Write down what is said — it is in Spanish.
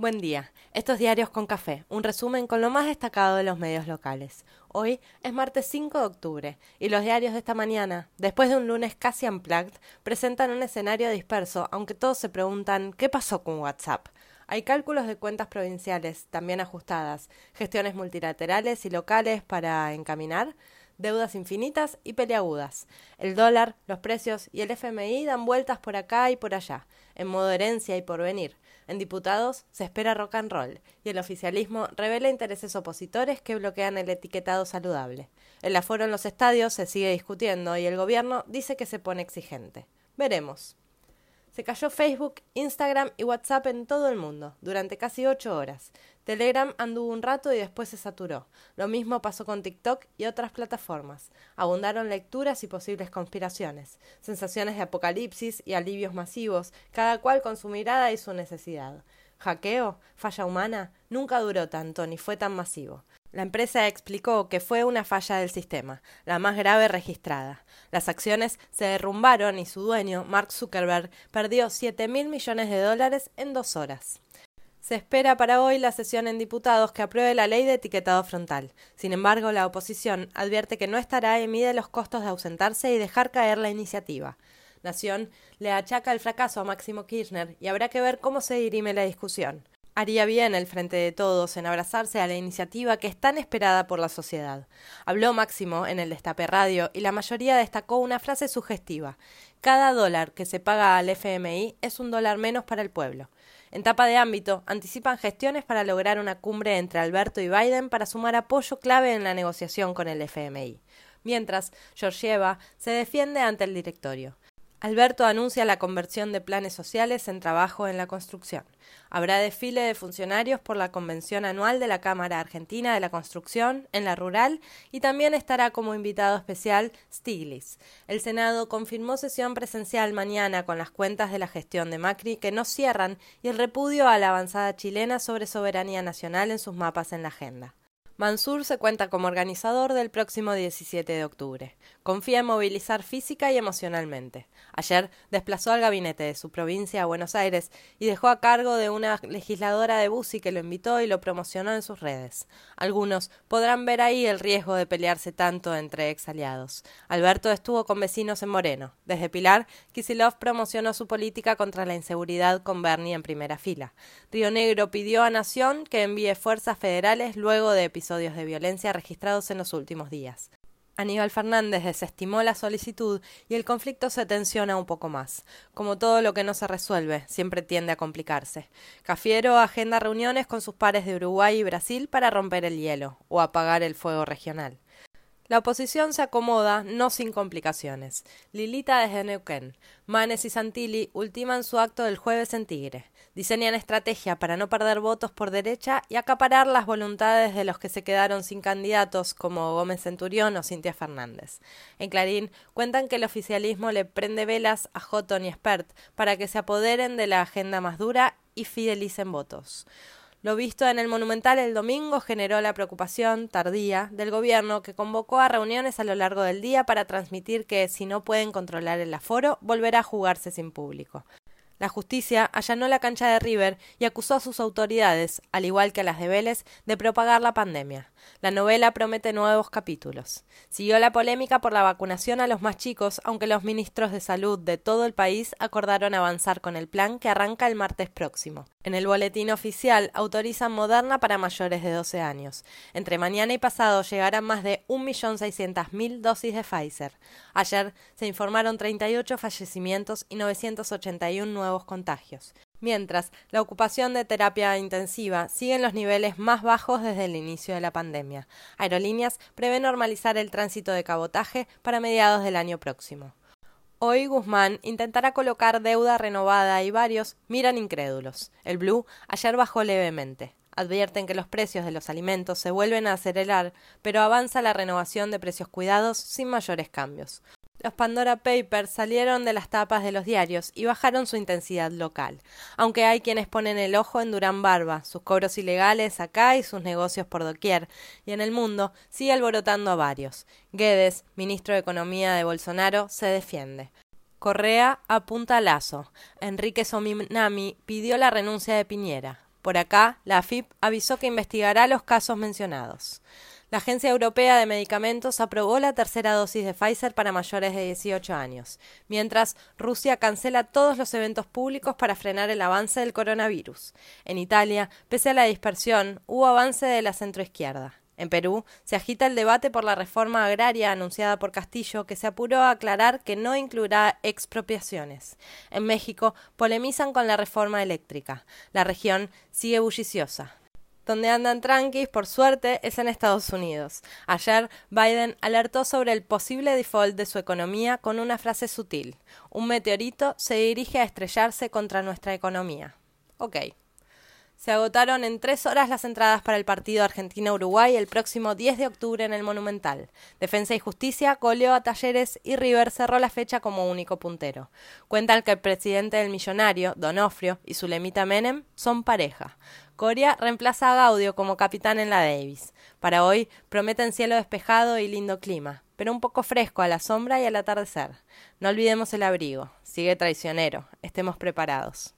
Buen día. Estos diarios con café, un resumen con lo más destacado de los medios locales. Hoy es martes 5 de octubre y los diarios de esta mañana, después de un lunes casi unplugged, presentan un escenario disperso, aunque todos se preguntan ¿qué pasó con WhatsApp? Hay cálculos de cuentas provinciales, también ajustadas, gestiones multilaterales y locales para encaminar, deudas infinitas y peleagudas. El dólar, los precios y el FMI dan vueltas por acá y por allá, en modo herencia y porvenir. En diputados se espera rock and roll y el oficialismo revela intereses opositores que bloquean el etiquetado saludable. El aforo en los estadios se sigue discutiendo y el gobierno dice que se pone exigente. Veremos. Se cayó Facebook, Instagram y WhatsApp en todo el mundo, durante casi ocho horas. Telegram anduvo un rato y después se saturó. Lo mismo pasó con TikTok y otras plataformas. Abundaron lecturas y posibles conspiraciones, sensaciones de apocalipsis y alivios masivos, cada cual con su mirada y su necesidad. Hackeo, falla humana, nunca duró tanto ni fue tan masivo. La empresa explicó que fue una falla del sistema, la más grave registrada. Las acciones se derrumbaron y su dueño, Mark Zuckerberg, perdió 7 mil millones de dólares en dos horas. Se espera para hoy la sesión en diputados que apruebe la ley de etiquetado frontal. Sin embargo, la oposición advierte que no estará y mide los costos de ausentarse y dejar caer la iniciativa. Nación le achaca el fracaso a Máximo Kirchner y habrá que ver cómo se dirime la discusión haría bien el Frente de Todos en abrazarse a la iniciativa que es tan esperada por la sociedad. Habló Máximo en el Destape Radio y la mayoría destacó una frase sugestiva. Cada dólar que se paga al FMI es un dólar menos para el pueblo. En tapa de ámbito, anticipan gestiones para lograr una cumbre entre Alberto y Biden para sumar apoyo clave en la negociación con el FMI. Mientras, Georgieva se defiende ante el directorio. Alberto anuncia la conversión de planes sociales en trabajo en la construcción. Habrá desfile de funcionarios por la convención anual de la Cámara Argentina de la Construcción en la rural y también estará como invitado especial Stiglitz. El Senado confirmó sesión presencial mañana con las cuentas de la gestión de Macri que no cierran y el repudio a la avanzada chilena sobre soberanía nacional en sus mapas en la agenda. Mansur se cuenta como organizador del próximo 17 de octubre. Confía en movilizar física y emocionalmente. Ayer desplazó al gabinete de su provincia a Buenos Aires y dejó a cargo de una legisladora de Busi que lo invitó y lo promocionó en sus redes. Algunos podrán ver ahí el riesgo de pelearse tanto entre ex aliados. Alberto estuvo con vecinos en Moreno. Desde Pilar, Kisilov promocionó su política contra la inseguridad con Bernie en primera fila. Río Negro pidió a Nación que envíe fuerzas federales luego de episodios de violencia registrados en los últimos días. Aníbal Fernández desestimó la solicitud y el conflicto se tensiona un poco más. Como todo lo que no se resuelve, siempre tiende a complicarse. Cafiero agenda reuniones con sus pares de Uruguay y Brasil para romper el hielo o apagar el fuego regional. La oposición se acomoda, no sin complicaciones. Lilita desde Neuquén. Manes y Santilli ultiman su acto del jueves en Tigre. Diseñan estrategia para no perder votos por derecha y acaparar las voluntades de los que se quedaron sin candidatos, como Gómez Centurión o Cintia Fernández. En Clarín cuentan que el oficialismo le prende velas a Houghton y Spert para que se apoderen de la agenda más dura y fidelicen votos. Lo visto en el Monumental el domingo generó la preocupación tardía del gobierno que convocó a reuniones a lo largo del día para transmitir que si no pueden controlar el aforo, volverá a jugarse sin público. La justicia allanó la cancha de River y acusó a sus autoridades, al igual que a las de Vélez, de propagar la pandemia. La novela promete nuevos capítulos. Siguió la polémica por la vacunación a los más chicos, aunque los ministros de salud de todo el país acordaron avanzar con el plan que arranca el martes próximo. En el boletín oficial autorizan Moderna para mayores de 12 años. Entre mañana y pasado llegarán más de 1.600.000 dosis de Pfizer. Ayer se informaron 38 fallecimientos y 981 nuevos contagios mientras la ocupación de terapia intensiva sigue en los niveles más bajos desde el inicio de la pandemia. Aerolíneas prevé normalizar el tránsito de cabotaje para mediados del año próximo. Hoy Guzmán intentará colocar deuda renovada y varios miran incrédulos. El Blue ayer bajó levemente. Advierten que los precios de los alimentos se vuelven a acelerar, pero avanza la renovación de precios cuidados sin mayores cambios. Los Pandora Papers salieron de las tapas de los diarios y bajaron su intensidad local, aunque hay quienes ponen el ojo en Durán Barba, sus cobros ilegales acá y sus negocios por doquier, y en el mundo sigue alborotando a varios. Guedes, ministro de Economía de Bolsonaro, se defiende. Correa apunta Lazo. Enrique Sominami pidió la renuncia de Piñera. Por acá, la AFIP avisó que investigará los casos mencionados. La Agencia Europea de Medicamentos aprobó la tercera dosis de Pfizer para mayores de 18 años, mientras Rusia cancela todos los eventos públicos para frenar el avance del coronavirus. En Italia, pese a la dispersión, hubo avance de la centroizquierda. En Perú se agita el debate por la reforma agraria anunciada por Castillo, que se apuró a aclarar que no incluirá expropiaciones. En México polemizan con la reforma eléctrica. La región sigue bulliciosa donde andan tranquis, por suerte, es en Estados Unidos. Ayer, Biden alertó sobre el posible default de su economía con una frase sutil. Un meteorito se dirige a estrellarse contra nuestra economía. Ok. Se agotaron en tres horas las entradas para el partido Argentina-Uruguay el próximo 10 de octubre en el Monumental. Defensa y Justicia goleó a Talleres y River cerró la fecha como único puntero. Cuentan que el presidente del Millonario, Donofrio, y Zulemita Menem son pareja. Coria reemplaza a Gaudio como capitán en la Davis. Para hoy prometen cielo despejado y lindo clima, pero un poco fresco a la sombra y al atardecer. No olvidemos el abrigo. Sigue traicionero. Estemos preparados.